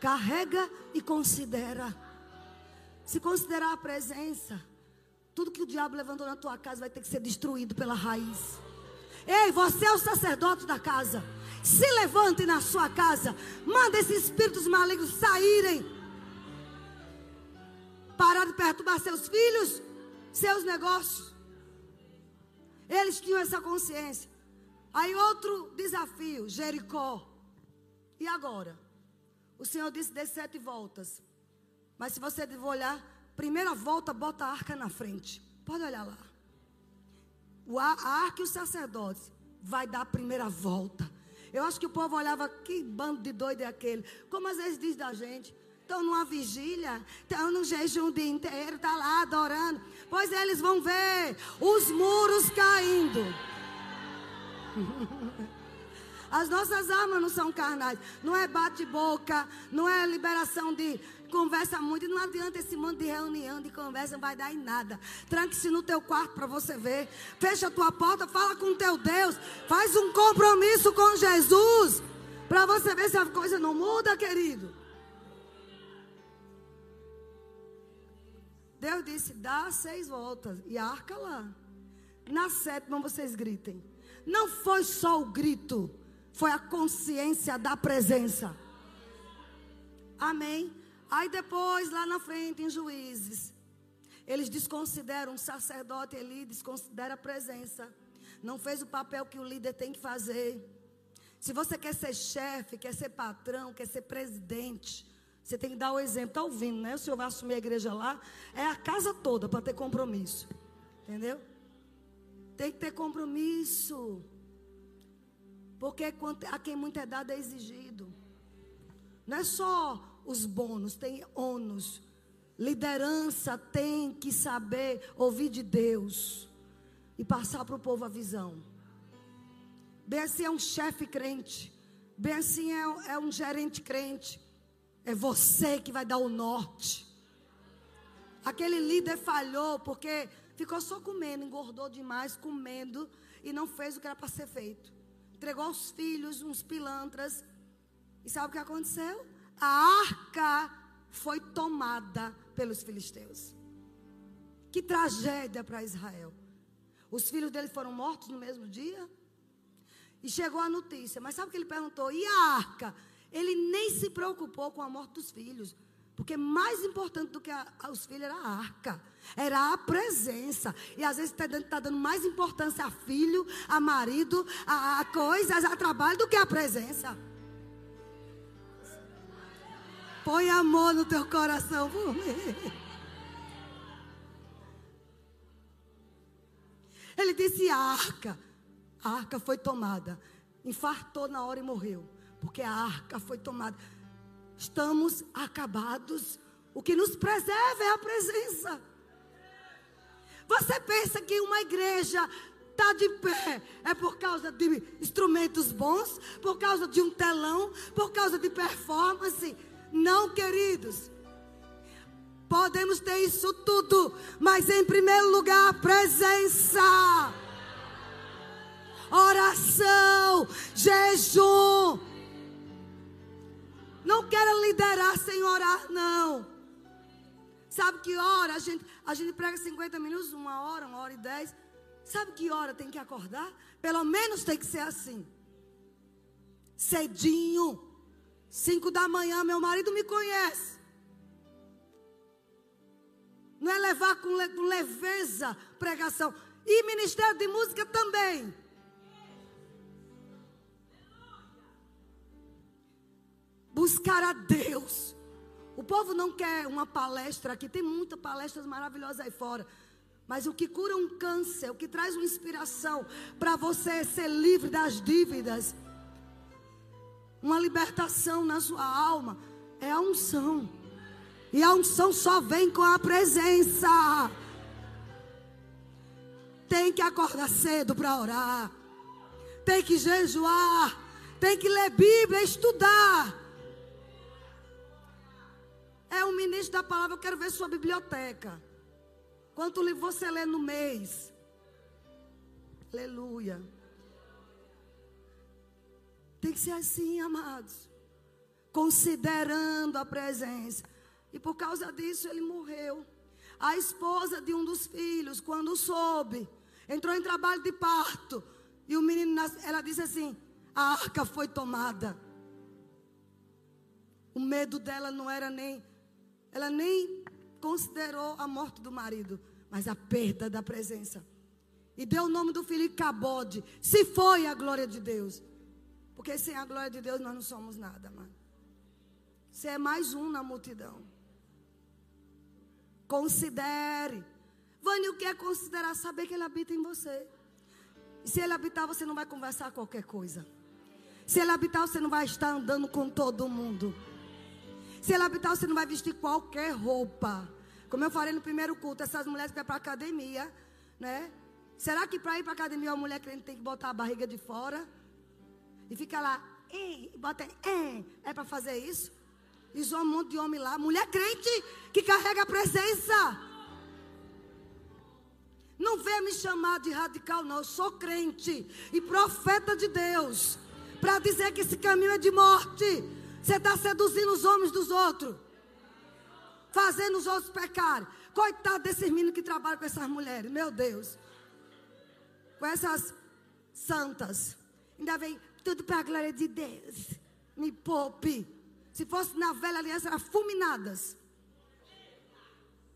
Carrega e considera. Se considerar a presença, tudo que o diabo levantou na tua casa vai ter que ser destruído pela raiz. Ei, você é o sacerdote da casa. Se levante na sua casa. Manda esses espíritos malignos saírem. Parar de perturbar seus filhos, seus negócios. Eles tinham essa consciência. Aí outro desafio, Jericó. E agora? O Senhor disse dê sete voltas. Mas se você olhar, primeira volta, bota a arca na frente. Pode olhar lá. O a arca e os sacerdotes vai dar a primeira volta. Eu acho que o povo olhava, que bando de doido é aquele. Como às vezes diz da gente. Estão numa vigília, estão no jejum o dia inteiro, está lá adorando. Pois eles vão ver os muros caindo. As nossas armas não são carnais. Não é bate-boca, não é liberação de conversa muito. Não adianta esse monte de reunião, de conversa, não vai dar em nada. Tranque-se no teu quarto para você ver. Fecha a tua porta, fala com teu Deus. Faz um compromisso com Jesus. Para você ver se a coisa não muda, querido. Deus disse: dá seis voltas e arca lá. Na sétima vocês gritem. Não foi só o grito, foi a consciência da presença. Amém. Aí depois, lá na frente, em Juízes, eles desconsideram o sacerdote ali, desconsidera a presença. Não fez o papel que o líder tem que fazer. Se você quer ser chefe, quer ser patrão, quer ser presidente, você tem que dar o exemplo. Está ouvindo, né? O senhor vai assumir a igreja lá, é a casa toda para ter compromisso. Entendeu? Tem que ter compromisso. Porque a quem muito é dado é exigido. Não é só os bônus, tem ônus. Liderança tem que saber ouvir de Deus e passar para o povo a visão. Bem assim é um chefe crente. Bem assim é, é um gerente crente. É você que vai dar o norte. Aquele líder falhou porque ficou só comendo, engordou demais, comendo e não fez o que era para ser feito. Entregou aos filhos uns pilantras. E sabe o que aconteceu? A arca foi tomada pelos filisteus. Que tragédia para Israel. Os filhos dele foram mortos no mesmo dia. E chegou a notícia. Mas sabe o que ele perguntou? E a arca? Ele nem se preocupou com a morte dos filhos. Porque mais importante do que a, os filhos era a arca. Era a presença. E às vezes está dando, tá dando, mais importância a filho, a marido, a, a coisas, a trabalho do que a presença. Põe amor no teu coração por mim. Ele disse: a arca. A arca foi tomada. Infartou na hora e morreu. Porque a arca foi tomada. Estamos acabados. O que nos preserva é a presença. Você pensa que uma igreja está de pé é por causa de instrumentos bons, por causa de um telão, por causa de performance? Não, queridos. Podemos ter isso tudo, mas em primeiro lugar, presença. Oração, jejum. Não quero liderar sem orar, não. Sabe que hora? A gente, a gente prega 50 minutos, uma hora, uma hora e dez. Sabe que hora tem que acordar? Pelo menos tem que ser assim. Cedinho. Cinco da manhã, meu marido me conhece. Não é levar com, le, com leveza pregação. E ministério de música também. Buscar a Deus. O povo não quer uma palestra aqui. Tem muitas palestras maravilhosas aí fora. Mas o que cura um câncer, o que traz uma inspiração para você ser livre das dívidas uma libertação na sua alma, é a unção. E a unção só vem com a presença. Tem que acordar cedo para orar. Tem que jejuar. Tem que ler Bíblia, estudar. É um ministro da palavra, eu quero ver sua biblioteca. Quanto livro você lê no mês? Aleluia. Tem que ser assim, amados. Considerando a presença. E por causa disso ele morreu. A esposa de um dos filhos, quando soube, entrou em trabalho de parto. E o menino, ela disse assim: a arca foi tomada. O medo dela não era nem. Ela nem considerou a morte do marido, mas a perda da presença. E deu o nome do filho Cabode. Se foi a glória de Deus. Porque sem a glória de Deus nós não somos nada, mano. Você é mais um na multidão. Considere. Vânia, o que é considerar? Saber que Ele habita em você. E se Ele habitar, você não vai conversar qualquer coisa. Se Ele habitar, você não vai estar andando com todo mundo. Se Ele habitar, você não vai vestir qualquer roupa. Como eu falei no primeiro culto, essas mulheres que vão para academia, né? Será que para ir para academia uma mulher crente tem que botar a barriga de fora? E fica lá, e bota, é, é para fazer isso? E um monte de homem lá, mulher crente que carrega a presença. Não venha me chamar de radical, não. Eu sou crente e profeta de Deus. para dizer que esse caminho é de morte. Você está seduzindo os homens dos outros, fazendo os outros pecarem. Coitado desses meninos que trabalham com essas mulheres, meu Deus. Com essas santas. Ainda vem tudo para a glória de Deus. Me poupe. Se fosse na velha aliança, eram fulminadas.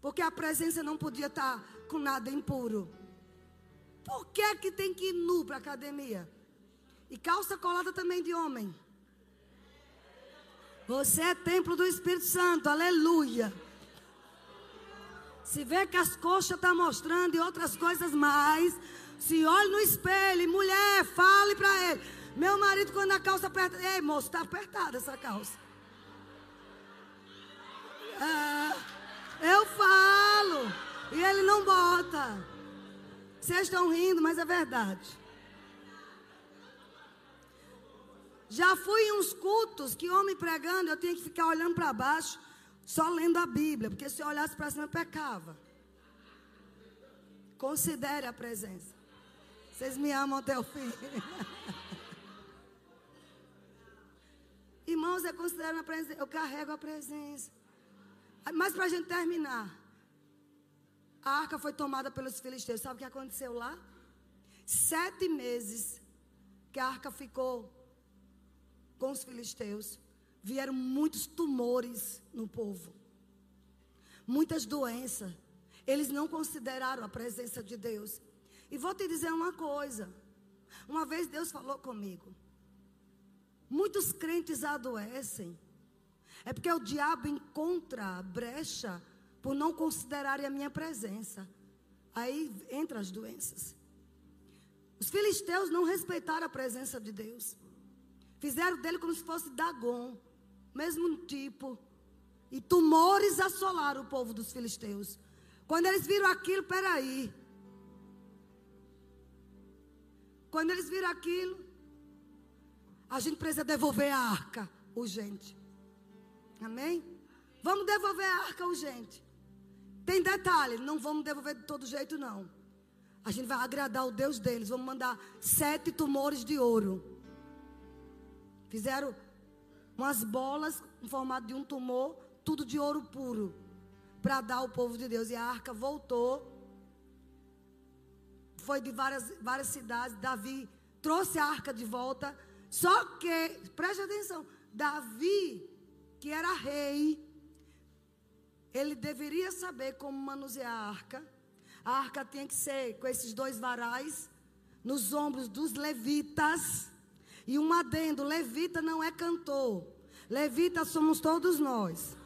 Porque a presença não podia estar tá com nada impuro. Por que, que tem que ir nu para a academia? E calça colada também de homem. Você é templo do Espírito Santo, aleluia. Se vê que as coxas estão tá mostrando e outras coisas mais, se olhe no espelho, mulher, fale para ele. Meu marido, quando a calça aperta, ei moço, está apertada essa calça. É, eu falo, e ele não bota. Vocês estão rindo, mas é verdade. Já fui em uns cultos que homem pregando, eu tinha que ficar olhando para baixo, só lendo a Bíblia, porque se eu olhasse para cima eu pecava. Considere a presença. Vocês me amam até o fim. Irmãos, eu considero a presença, eu carrego a presença. Mas para a gente terminar, a arca foi tomada pelos filisteus. Sabe o que aconteceu lá? Sete meses que a arca ficou com os filisteus, vieram muitos tumores no povo, muitas doenças. Eles não consideraram a presença de Deus. E vou te dizer uma coisa. Uma vez Deus falou comigo. Muitos crentes adoecem. É porque o diabo encontra brecha por não considerarem a minha presença. Aí entra as doenças. Os filisteus não respeitaram a presença de Deus. Fizeram dele como se fosse Dagon, mesmo tipo. E tumores assolaram o povo dos filisteus. Quando eles viram aquilo, peraí. Quando eles viram aquilo, a gente precisa devolver a arca urgente. Amém? Vamos devolver a arca urgente. Tem detalhe, não vamos devolver de todo jeito, não. A gente vai agradar o Deus deles. Vamos mandar sete tumores de ouro. Fizeram umas bolas em formato de um tumor, tudo de ouro puro, para dar ao povo de Deus. E a arca voltou. Foi de várias, várias cidades. Davi trouxe a arca de volta. Só que, preste atenção, Davi, que era rei, ele deveria saber como manusear a arca. A arca tinha que ser com esses dois varais nos ombros dos levitas. E um adendo: levita não é cantor. Levita somos todos nós.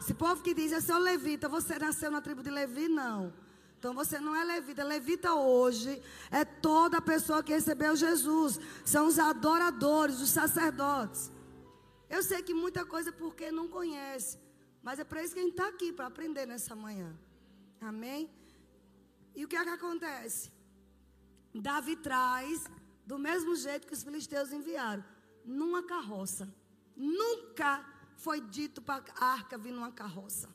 Esse povo que diz, eu sou levita, você nasceu na tribo de Levi? Não. Então você não é levita. Levita hoje é toda pessoa que recebeu Jesus. São os adoradores, os sacerdotes. Eu sei que muita coisa é porque não conhece. Mas é para isso que a gente está aqui, para aprender nessa manhã. Amém? E o que é que acontece? Davi traz do mesmo jeito que os filisteus enviaram, numa carroça. Nunca foi dito para a arca vir numa carroça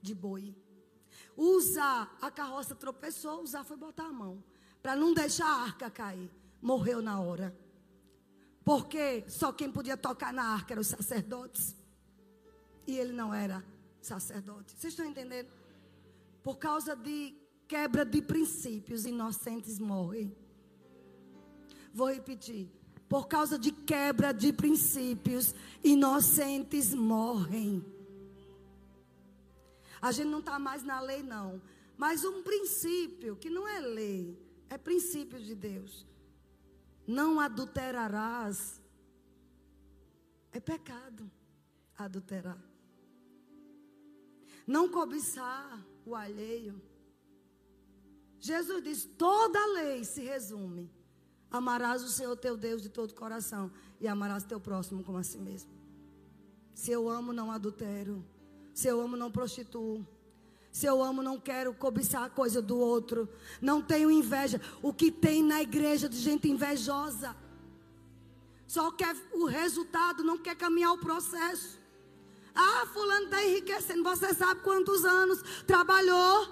de boi. Usa, a carroça tropeçou, usar foi botar a mão. Para não deixar a arca cair. Morreu na hora. Porque só quem podia tocar na arca eram os sacerdotes. E ele não era sacerdote. Vocês estão entendendo? Por causa de quebra de princípios, inocentes morrem. Vou repetir. Por causa de quebra de princípios, inocentes morrem. A gente não está mais na lei, não. Mas um princípio que não é lei, é princípio de Deus. Não adulterarás. É pecado adulterar. Não cobiçar o alheio. Jesus diz: toda a lei se resume Amarás o Senhor teu Deus de todo o coração e amarás teu próximo como a si mesmo. Se eu amo, não adultero. Se eu amo, não prostituo. Se eu amo, não quero cobiçar a coisa do outro. Não tenho inveja. O que tem na igreja de gente invejosa. Só quer o resultado, não quer caminhar o processo. Ah, fulano está enriquecendo. Você sabe quantos anos trabalhou?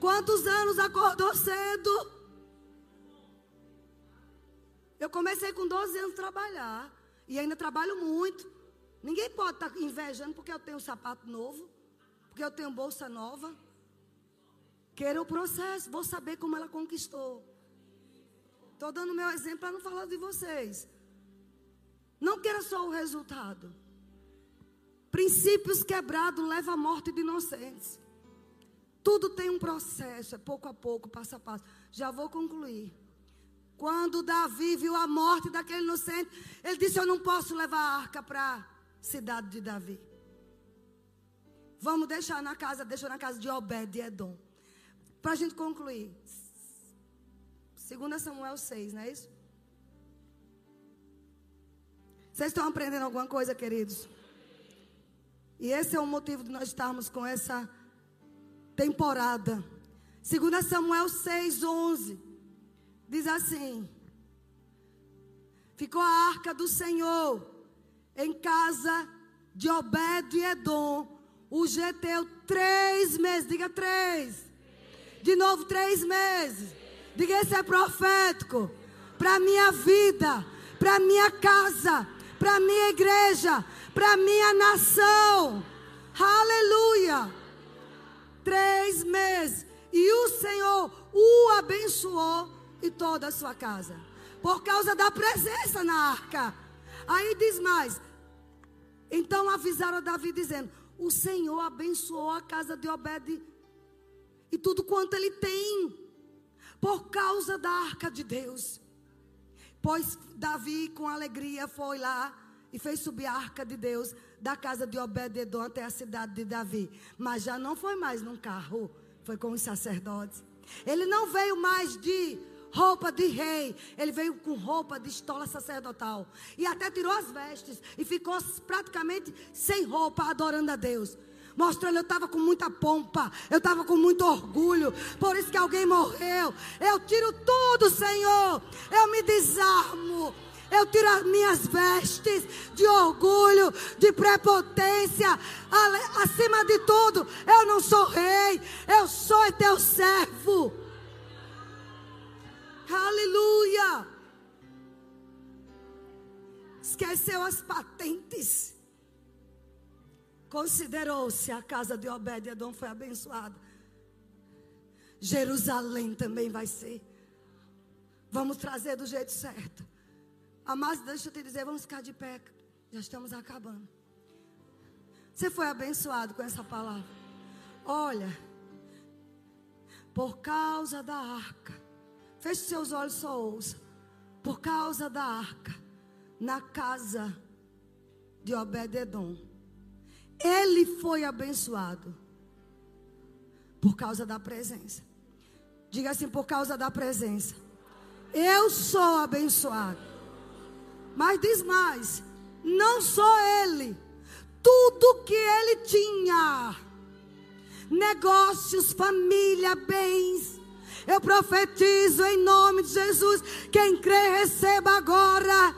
Quantos anos acordou cedo? Eu comecei com 12 anos a trabalhar. E ainda trabalho muito. Ninguém pode estar tá invejando porque eu tenho sapato novo. Porque eu tenho bolsa nova. Queira o processo. Vou saber como ela conquistou. Estou dando meu exemplo para não falar de vocês. Não queira só o resultado. Princípios quebrados levam à morte de inocentes. Tudo tem um processo, é pouco a pouco, passo a passo. Já vou concluir. Quando Davi viu a morte daquele inocente, ele disse: Eu não posso levar a arca para a cidade de Davi. Vamos deixar na casa, deixou na casa de Obed e Edom. Para a gente concluir. 2 Samuel 6, não é isso? Vocês estão aprendendo alguma coisa, queridos? E esse é o motivo de nós estarmos com essa temporada. 2 Samuel 6, 11. Diz assim: Ficou a arca do Senhor em casa de Obed e Edom, o Geteu, três meses. Diga três. De novo, três meses. Diga, esse é profético. Para minha vida, para minha casa, para minha igreja, para minha nação. Aleluia. Três meses. E o Senhor o abençoou e toda a sua casa. Por causa da presença na arca. Aí diz mais. Então avisaram a Davi dizendo: O Senhor abençoou a casa de Obed e tudo quanto ele tem, por causa da arca de Deus. Pois Davi, com alegria, foi lá e fez subir a arca de Deus da casa de Obed-Edom até a cidade de Davi. Mas já não foi mais num carro, foi com os sacerdotes. Ele não veio mais de roupa de rei. Ele veio com roupa de estola sacerdotal. E até tirou as vestes. E ficou praticamente sem roupa, adorando a Deus. Mostrando, eu estava com muita pompa, eu estava com muito orgulho, por isso que alguém morreu. Eu tiro tudo, Senhor, eu me desarmo, eu tiro as minhas vestes de orgulho, de prepotência. Acima de tudo, eu não sou rei, eu sou teu servo. Aleluia! Esqueceu as patentes. Considerou-se a casa de Obed-Edom foi abençoada. Jerusalém também vai ser. Vamos trazer do jeito certo. Amados, deixa eu te dizer, vamos ficar de pé. Já estamos acabando. Você foi abençoado com essa palavra. Olha, por causa da arca Feche seus olhos, só ouça. Por causa da arca, na casa de Obed-Edom, ele foi abençoado por causa da presença. Diga assim: por causa da presença. Eu sou abençoado. Mas diz mais: não só ele, tudo que ele tinha negócios, família, bens eu profetizo em nome de Jesus. Quem crê, receba agora.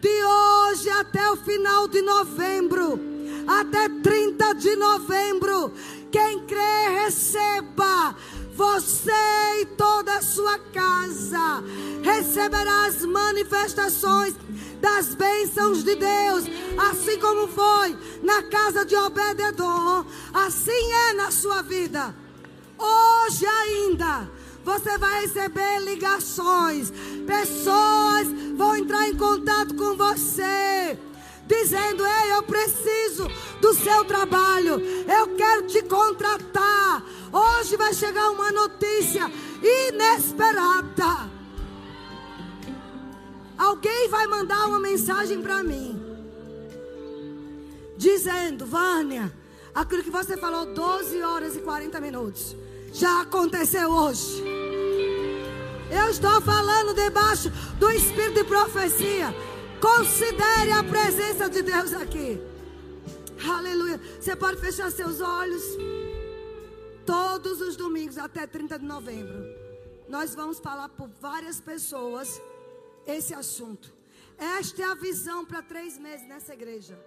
De hoje até o final de novembro. Até 30 de novembro. Quem crê, receba. Você e toda a sua casa receberá as manifestações das bênçãos de Deus, assim como foi na casa de Obededon, assim é na sua vida. Hoje ainda você vai receber ligações. Pessoas vão entrar em contato com você. Dizendo: Ei, eu preciso do seu trabalho. Eu quero te contratar. Hoje vai chegar uma notícia inesperada. Alguém vai mandar uma mensagem para mim. Dizendo: Vânia, aquilo que você falou 12 horas e 40 minutos já aconteceu hoje. Eu estou falando debaixo do espírito de profecia. Considere a presença de Deus aqui. Aleluia. Você pode fechar seus olhos. Todos os domingos até 30 de novembro. Nós vamos falar por várias pessoas esse assunto. Esta é a visão para três meses nessa igreja.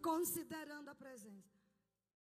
Considerando a presença.